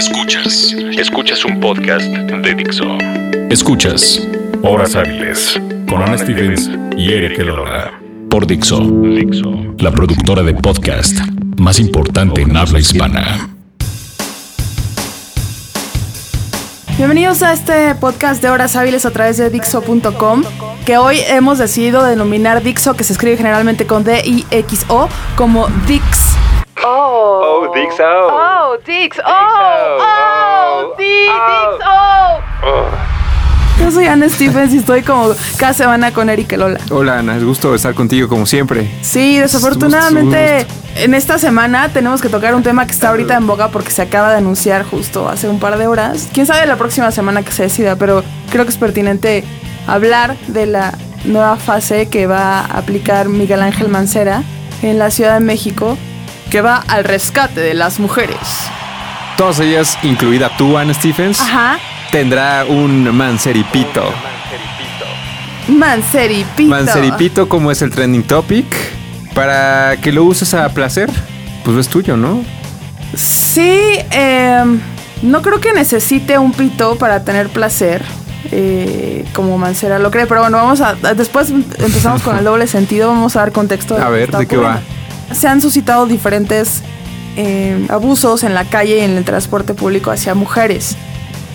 Escuchas. Escuchas un podcast de Dixo. Escuchas Horas Hábiles con Ana Stevens y Eric Elola. Por Dixo. Dixo. La productora de podcast más importante en habla hispana. Bienvenidos a este podcast de horas hábiles a través de Dixo.com, que hoy hemos decidido denominar Dixo, que se escribe generalmente con D-I-X-O, como Dix. Oh. Oh, Dixo. Oh, Dix. Oh, oh, Oh. Dix, Oh. Dix, oh. Oh. Yo soy Ana Stephens y estoy como cada semana con Eric Lola. Hola Ana, es gusto estar contigo como siempre. Sí, desafortunadamente en esta semana tenemos que tocar un tema que está ahorita en boga porque se acaba de anunciar justo hace un par de horas. Quién sabe la próxima semana que se decida, pero creo que es pertinente hablar de la nueva fase que va a aplicar Miguel Ángel Mancera en la Ciudad de México, que va al rescate de las mujeres. Todas ellas, incluida tú, Ana Stephens, Ajá. tendrá un manceripito. Manceripito. Manceripito, como es el trending topic, para que lo uses a placer, pues es tuyo, ¿no? Sí, em, no creo que necesite un pito para tener placer, eh, como Mancera lo cree, pero bueno, vamos a, a- después empezamos con el doble sentido, vamos a dar contexto. A lo que ver, ¿de qué va? Se han suscitado diferentes em, abusos en la calle y en el transporte público hacia mujeres,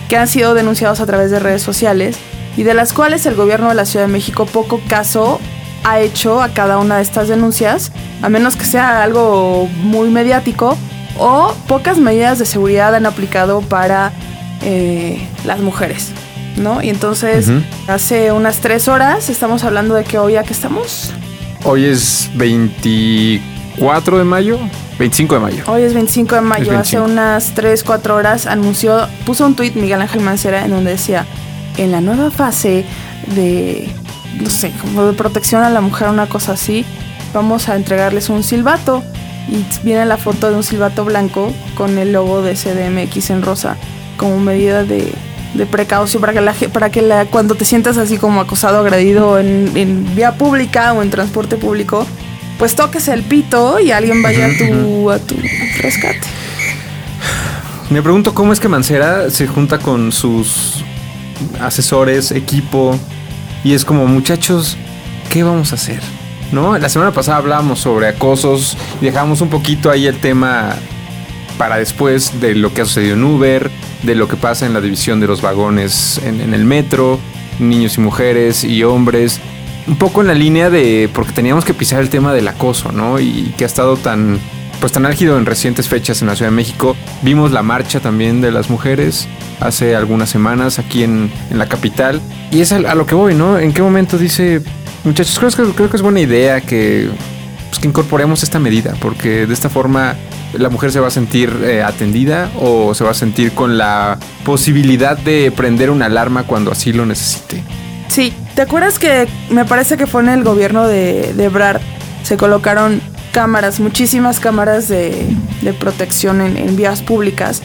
que han sido denunciados a través de redes sociales y de las cuales el gobierno de la Ciudad de México poco caso ha hecho a cada una de estas denuncias, a menos que sea algo muy mediático, o pocas medidas de seguridad han aplicado para eh, las mujeres, ¿no? Y entonces, hace unas tres horas estamos hablando de que hoy, ¿a qué estamos? Hoy es 24 de mayo, 25 de mayo. Hoy es 25 de mayo, hace 25. unas 3, 4 horas anunció, puso un tuit Miguel Ángel Mancera en donde decía, en la nueva fase de, no sé, como de protección a la mujer, una cosa así, vamos a entregarles un silbato. Y viene la foto de un silbato blanco con el logo de CDMX en rosa, como medida de, de precaución para que, la, para que la, cuando te sientas así como acosado, agredido en, en vía pública o en transporte público, pues toques el pito y alguien vaya a tu, a tu rescate. Me pregunto cómo es que Mancera se junta con sus asesores, equipo, y es como, muchachos, ¿qué vamos a hacer? ¿No? La semana pasada hablábamos sobre acosos y dejamos un poquito ahí el tema para después de lo que ha sucedido en Uber, de lo que pasa en la división de los vagones en, en el metro, niños y mujeres y hombres. Un poco en la línea de, porque teníamos que pisar el tema del acoso, ¿no? Y que ha estado tan, pues tan álgido en recientes fechas en la Ciudad de México. Vimos la marcha también de las mujeres hace algunas semanas aquí en, en la capital. Y es a, lo que voy, ¿no? ¿En qué momento dice, muchachos, creo que, creo que es buena idea que, pues, que incorporemos esta medida? Porque de esta forma la mujer se va a sentir eh, atendida o se va a sentir con la posibilidad de prender una alarma cuando así lo necesite. Sí, ¿te acuerdas que me parece que fue en el gobierno de, de Ebrard? Se colocaron cámaras, muchísimas cámaras de, de protección en, en vías públicas.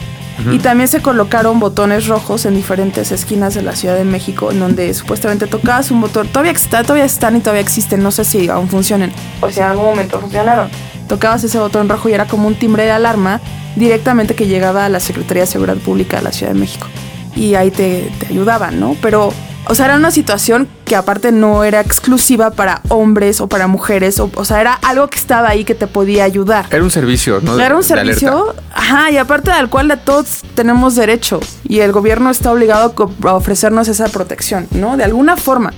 Y también se colocaron botones rojos en diferentes esquinas de la Ciudad de México, en donde supuestamente tocabas un botón. Todavía, está, todavía están y todavía existen, no sé si aún funcionen. O si en algún momento funcionaron. Tocabas ese botón rojo y era como un timbre de alarma directamente que llegaba a la Secretaría de Seguridad Pública de la Ciudad de México. Y ahí te, te ayudaban, ¿no? Pero, o sea, era una situación que aparte no era exclusiva para hombres o para mujeres. O, o sea, era algo que estaba ahí que te podía ayudar. Era un servicio, ¿no? Era un De servicio, ajá, y aparte al cual todos tenemos derecho y el gobierno está obligado a ofrecernos esa protección, ¿no? De alguna forma.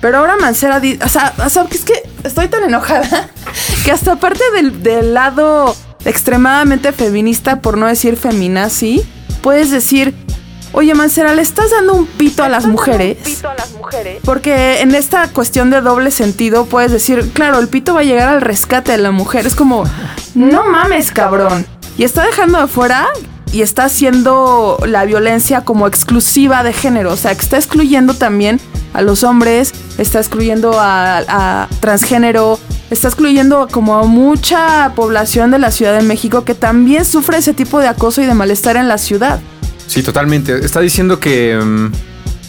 Pero ahora Mancera, di- o sea, o sea, que es que estoy tan enojada que hasta aparte del, del lado extremadamente feminista, por no decir feminazi, puedes decir, oye Mancera, le estás dando un pito a las mujeres. Porque en esta cuestión de doble sentido puedes decir, claro, el pito va a llegar al rescate de la mujer. Es como, no mames, cabrón. Y está dejando de fuera y está haciendo la violencia como exclusiva de género. O sea, que está excluyendo también a los hombres, está excluyendo a, a transgénero, está excluyendo como a mucha población de la Ciudad de México que también sufre ese tipo de acoso y de malestar en la ciudad. Sí, totalmente. Está diciendo que, mm,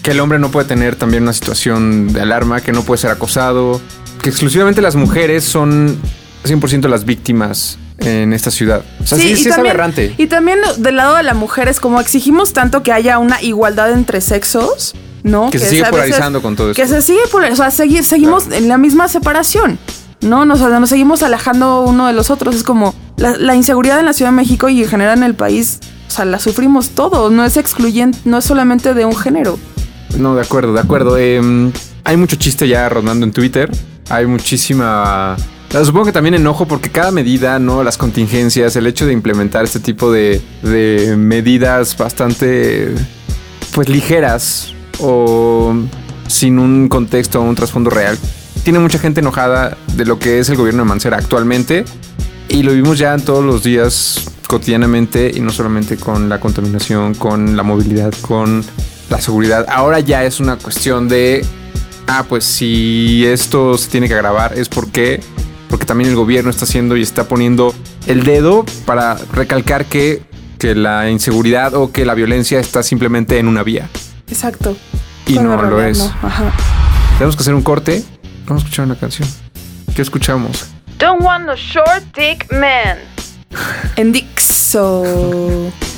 que el hombre no puede tener también una situación de alarma, que no puede ser acosado, que exclusivamente las mujeres son 100% las víctimas en esta ciudad. O sea, sí, es aberrante. Y también del lado de la mujer es como exigimos tanto que haya una igualdad entre sexos, ¿no? Que se sigue veces- polarizando con todo Que esto. se sigue polarizando, o sea, segui- seguimos en la misma separación, ¿no? Nos, nos seguimos alejando uno de los otros. Es como la, la inseguridad en la Ciudad de México y en general en el país, sea, la sufrimos todos, no es excluyente, no es solamente de un género. No, de acuerdo, de acuerdo. Em, hay mucho chiste ya rondando en Twitter. Hay muchísima. Supongo que también enojo porque cada medida, ¿no? Las contingencias, el hecho de implementar este tipo de, de medidas bastante, pues, ligeras o sin un contexto o un trasfondo real. Tiene mucha gente enojada de lo que es el gobierno de Mancera actualmente y lo vimos ya en todos los días cotidianamente y no solamente con la contaminación, con la movilidad, con la seguridad. Ahora ya es una cuestión de, ah, pues si esto se tiene que agravar es porque, porque también el gobierno está haciendo y está poniendo el dedo para recalcar que, que la inseguridad o que la violencia está simplemente en una vía. Exacto. Y no lo es. Ajá. Tenemos que hacer un corte. Vamos a escuchar una canción. ¿Qué escuchamos? Don't want no short dick man. and Dixo.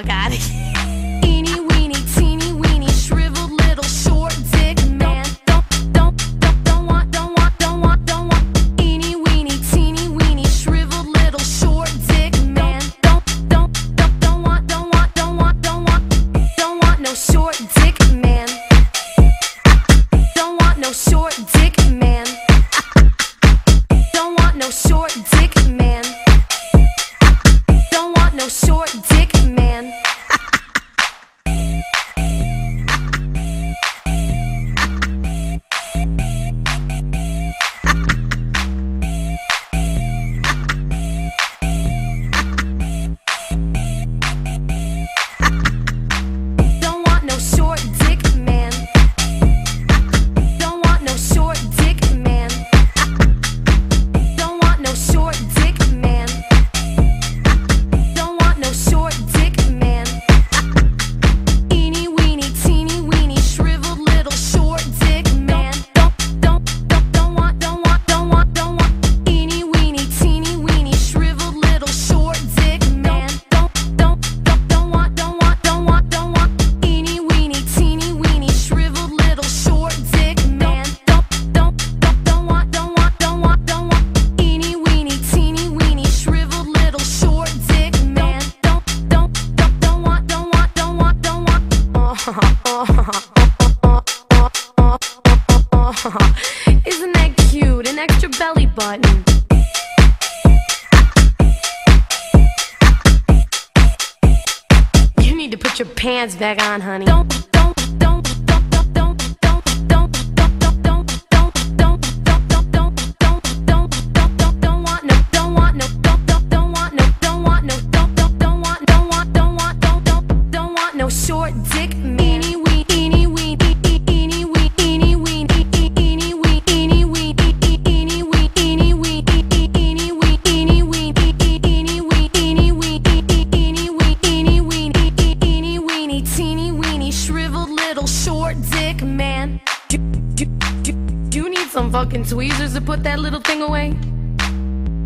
jogar aqui. That little thing away?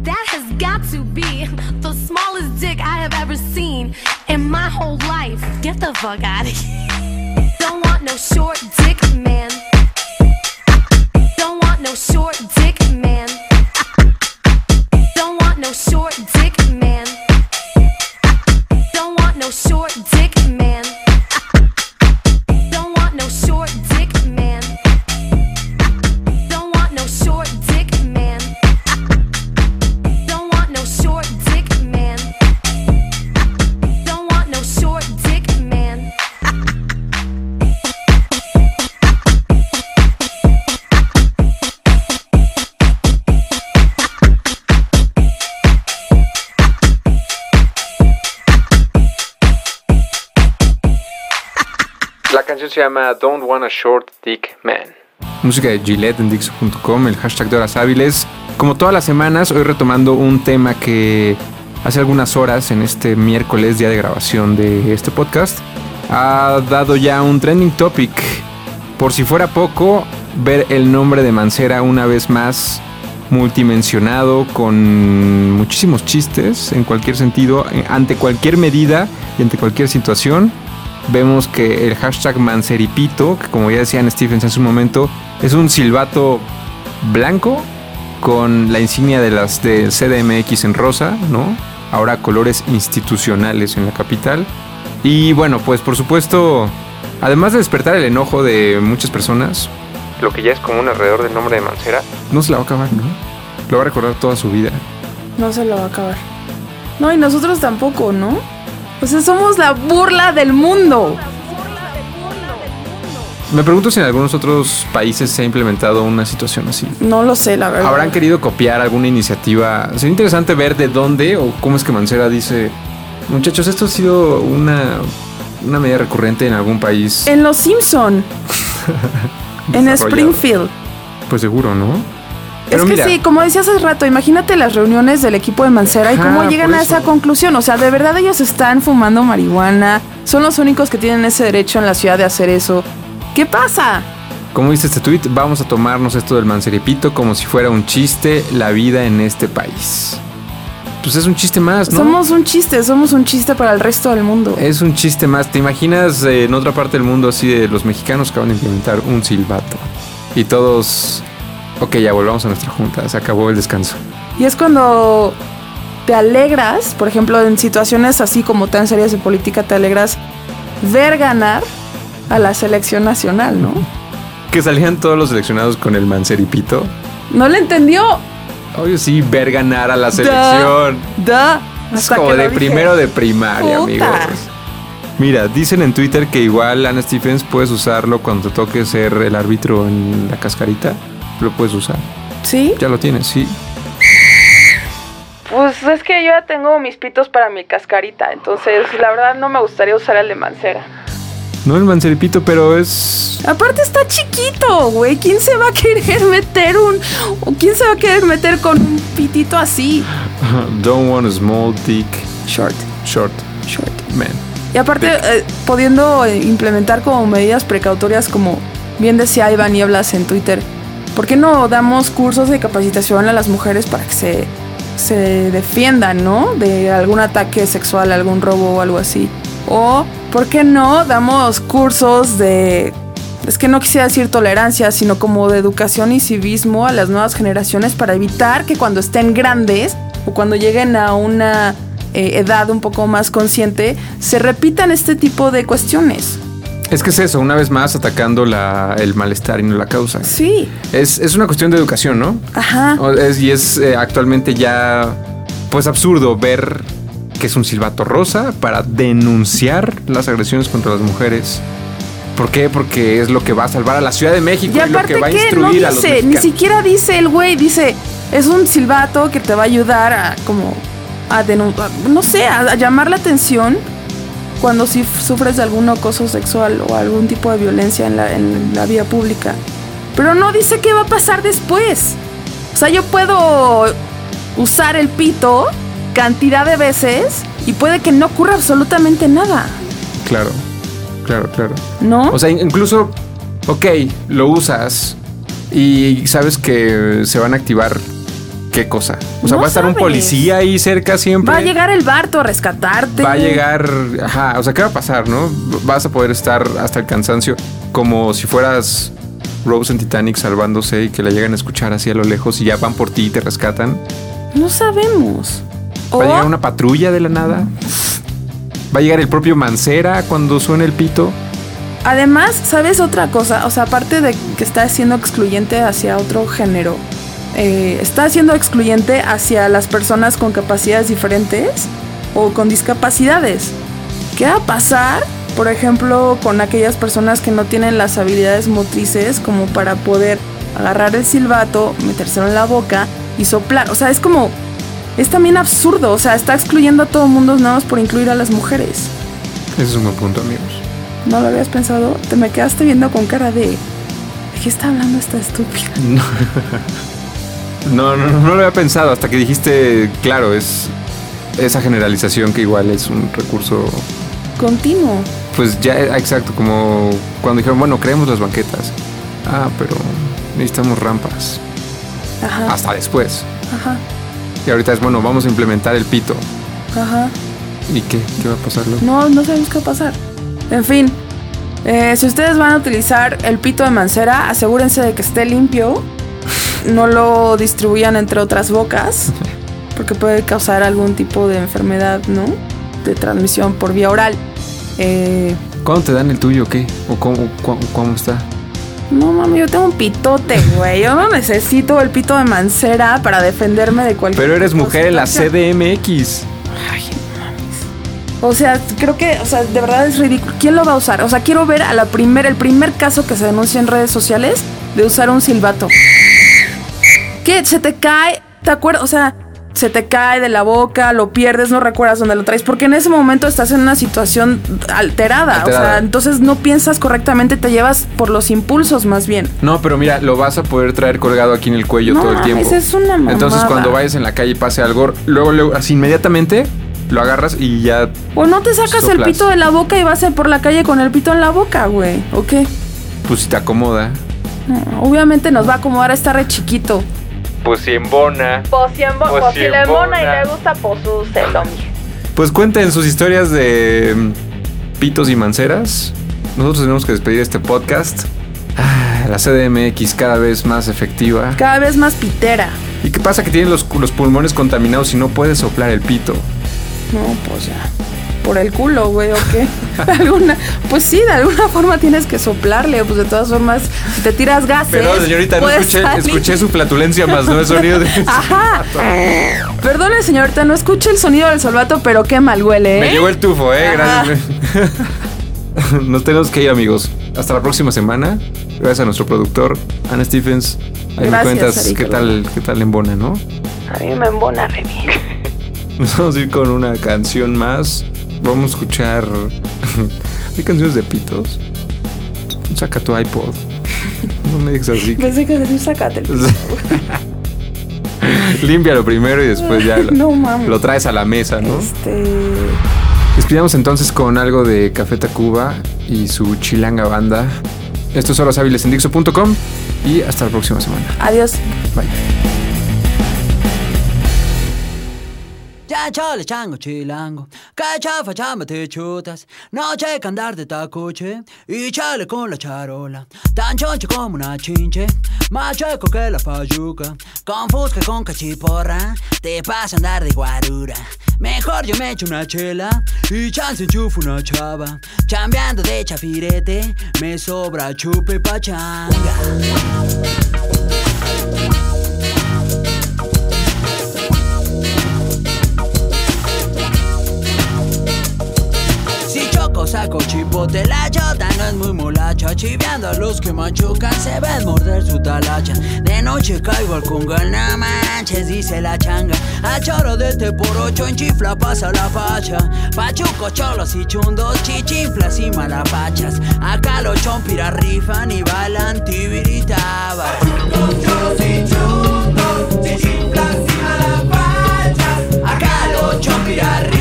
That has got to be the smallest dick I have ever seen in my whole life. Get the fuck out of here. Don't want no short dick llama Don't Want a Short Dick Man. Música de Gillette en Dixo.com, el hashtag de horas hábiles. Como todas las semanas, hoy retomando un tema que hace algunas horas, en este miércoles, día de grabación de este podcast, ha dado ya un trending topic. Por si fuera poco, ver el nombre de Mancera una vez más multimensionado con muchísimos chistes en cualquier sentido, en- ante cualquier medida y ante cualquier situación. Vemos que el hashtag Manceripito, que como ya decían Stephens en su momento, es un silbato blanco con la insignia de las del CDMX en rosa, ¿no? Ahora colores institucionales en la capital. Y bueno, pues por supuesto, además de despertar el enojo de muchas personas, lo que ya es común alrededor del nombre de Mancera, no se la va a acabar, ¿no? Lo va a recordar toda su vida. No se lo va a acabar. No, y nosotros tampoco, ¿no? O sea, somos la burla del mundo. Me pregunto si en algunos otros países se ha implementado una situación así. No lo sé, la verdad. ¿Habrán querido copiar alguna iniciativa? Sería interesante ver de dónde o cómo es que Mancera dice, muchachos, esto ha sido una, una medida recurrente en algún país. En Los Simpson. en. Springfield. Pues seguro, ¿no? Es que mira, sí, como decía hace rato, imagínate las reuniones del equipo de Mancera y cómo llegan a esa conclusión. O sea, de verdad ellos están fumando marihuana. Son los únicos que tienen ese derecho en la ciudad de hacer eso. ¿Qué pasa? Como dice este tweet, vamos a tomarnos esto del Manceripito como si fuera un chiste la vida en este país. Pues es un chiste más, ¿no? Somos un chiste, somos un chiste para el resto del mundo. Es un chiste más. ¿Te imaginas eh, en otra parte del mundo así de los mexicanos que van a implementar un silbato? Y todos... Ok, ya volvamos a nuestra junta. Se acabó el descanso. Y es cuando te alegras, por ejemplo, en situaciones así como tan serias de política, te alegras ver ganar a la selección nacional, ¿no? Que salían todos los seleccionados con el manceripito. No le entendió. Obvio sí, ver ganar a la selección. Da. Es como de primero de primaria, Puta. amigos. Mira, dicen en Twitter que igual Ana Stephens puedes usarlo cuando te toque ser el árbitro en la cascarita. Lo puedes usar. ¿Sí? Ya lo tienes, sí. Pues es que yo ya tengo mis pitos para mi cascarita, entonces la verdad no me gustaría usar el de Mancera. No el manceripito, pero es. Aparte está chiquito, güey. ¿Quién se va a querer meter un... o quién se va a querer meter con un pitito así? Don't want a small dick Short, short short. man. Y aparte, eh, pudiendo eh, implementar como medidas precautorias, como bien decía Iván Nieblas en Twitter, ¿por qué no damos cursos de capacitación a las mujeres para que se, se defiendan, ¿no? De algún ataque sexual, algún robo o algo así. O, ¿por qué no damos cursos de... Es que no quisiera decir tolerancia, sino como de educación y civismo a las nuevas generaciones para evitar que cuando estén grandes o cuando lleguen a una eh, edad un poco más consciente, se repitan este tipo de cuestiones. Es que es eso, una vez más atacando la, el malestar y no la causa. Sí, Es, es una cuestión de educación, ¿no? ajá. Es- y es eh, actualmente ya pues absurdo ver que es un silbato rosa para denunciar las agresiones contra las mujeres. ¿Por qué? Porque es lo que va a salvar a la Ciudad de México Y y, lo que va a que no instruir a los dice, ni siquiera dice el güey, dice, es un silbato que te va a ayudar a como a denunciar, no sé, a, a llamar la atención cuando si sufres de algún acoso sexual o algún tipo de violencia en la, en la vía pública. Pero no dice qué va a pasar después. O sea, yo puedo usar el pito cantidad de veces y puede que no ocurra absolutamente nada, Claro, claro, claro. ¿no? O sea, in- incluso, ok, lo usas Y sabes que se van a activar qué cosa. O sea, No va a estar un policía ahí cerca siempre. Va a llegar el Barto a rescatarte. Va a llegar, ajá, o sea, ¿qué va a pasar, no? Vas a poder estar hasta el cansancio como si fueras Rose en Titanic salvándose y que la llegan a escuchar así a lo lejos y ya van por ti y te rescatan. No sabemos. Va a llegar una patrulla de la nada. Va a llegar el propio Mancera cuando suene el pito. Además, ¿sabes otra cosa? O sea, aparte de que está siendo excluyente hacia otro género, eh, está siendo excluyente hacia las personas con capacidades diferentes o con discapacidades. ¿Qué va a pasar, por ejemplo, con aquellas personas que no tienen las habilidades motrices como para poder agarrar el silbato, metérselo en la boca y soplar? O sea, es como... Es también absurdo, o sea, está excluyendo a todo el mundo nada más por incluir a las mujeres. Ese es un buen punto, amigos. ¿No lo habías pensado? Te me quedaste viendo con cara de... ¿De qué está hablando esta estúpida? No, no, no, no lo había pensado hasta que dijiste, claro, es esa generalización que igual es un recurso, Continuo. pues ya, exacto, como cuando dijeron, bueno, creemos las banquetas. Ah, pero necesitamos rampas. Ajá, Hasta después. ajá, Y ahorita es, bueno, vamos a implementar el pito. ajá. ¿Y qué? ¿Qué va a pasar luego? No, no sabemos qué va a pasar. En fin, eh, si ustedes van a utilizar el pito de mancera, asegúrense de que esté limpio. No lo distribuyan entre otras bocas, porque puede causar algún tipo de enfermedad, ¿no? De transmisión por vía oral. Eh, ¿Cuándo te dan el tuyo o qué? ¿O cómo, cómo, cómo está? no mami, yo tengo un pitote, güey. Yo no necesito el pito de mancera para defenderme de cualquier. Pero eres mujer en la. CDMX. Ay, mames. O sea, creo que, o sea, de verdad es ridículo. ¿Quién lo va a usar? O sea, quiero ver a la primer, el primer caso que se denuncia en redes sociales de usar un silbato. ¿Qué? Se te cae, ¿te acuerdas? O sea, se te cae de la boca, lo pierdes, no recuerdas dónde lo traes, porque en ese momento estás en una situación alterada. O sea, entonces no piensas correctamente, te llevas por los impulsos más bien. No, pero mira, lo vas a poder traer colgado aquí en el cuello No todo el tiempo. es una Entonces mamada. cuando vayas en la calle y pase algo, luego, luego, así inmediatamente lo agarras y ya O no te sacas el pito de la boca y vas por la calle con el pito en la boca, güey. ¿O qué? pues si te acomoda. No, obviamente nos va a acomodar a estar re chiquito. Pues si embona. Pues si, y le gusta, pues. Pues cuenten sus historias de mm, pitos y manceras. Nosotros tenemos que despedir este podcast. Ah, la CDMX cada vez más efectiva. Cada vez más pitera. ¿Y qué pasa que tienen los, los pulmones contaminados y no puedes soplar el pito? No, pues ya. Por el culo, güey, ¿o qué? De alguna, pues sí, de alguna forma tienes que soplarle. Pues de todas formas, si te tiras gases. Pero señorita, no escuché, escuché su flatulencia más no el sonido de... Ajá. Perdone, señorita, no escuché el sonido del solvato, pero qué mal huele, ¿eh? Me llegó el tufo, eh. Ajá. Gracias. Nos tenemos que ir, amigos. Hasta la próxima semana. Gracias a nuestro productor, Ana Stephens. Ahí me Gracias, cuentas Ari qué tal, qué tal embona, ¿no? A mí me embona re bien. Nos vamos a ir con una canción más. Vamos a escuchar. ¿Hay canciones de pitos? Saca tu iPod. No me digas así. Pensé que decir sácate. Límpialo primero y después ya lo, No mames. lo traes a la mesa, ¿no? Este. Despidamos entonces con algo de Café Tacuba y su chilanga banda. Esto es Horas Hábiles en Dixo.com y hasta la próxima semana. Adiós. Bye. Ya chole chango chilango, que chafa chamba te chutas, noche que andar de tacoche y chale con la charola, tan choncho como una chinche, más chueco que la payuca, con fusca con cachiporra, te pasa andar de guarura. Mejor yo me echo una chela. Y chance enchufo una chava, chambeando de chafirete, me sobra chupe pachanga. Si saco chipote, la chota no es muy molacha Chiveando a los que machucan, se ven morder su talacha. De noche caigo al congal, no manches, dice la changa. A choro de este por ocho en chifla pasa la facha. Pachuco, cholos y chundos, chichinflas y malapachas. Acá los chompiras rifan y bailan tibiritaba Acá los chompiras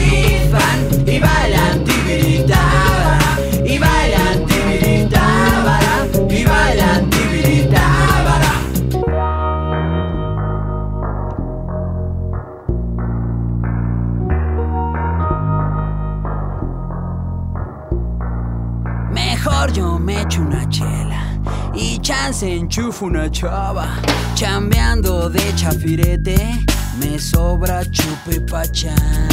y chance enchufo una chava. Chambeando de chafirete, me sobra chupe pachán.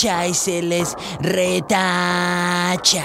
Y se les retacha.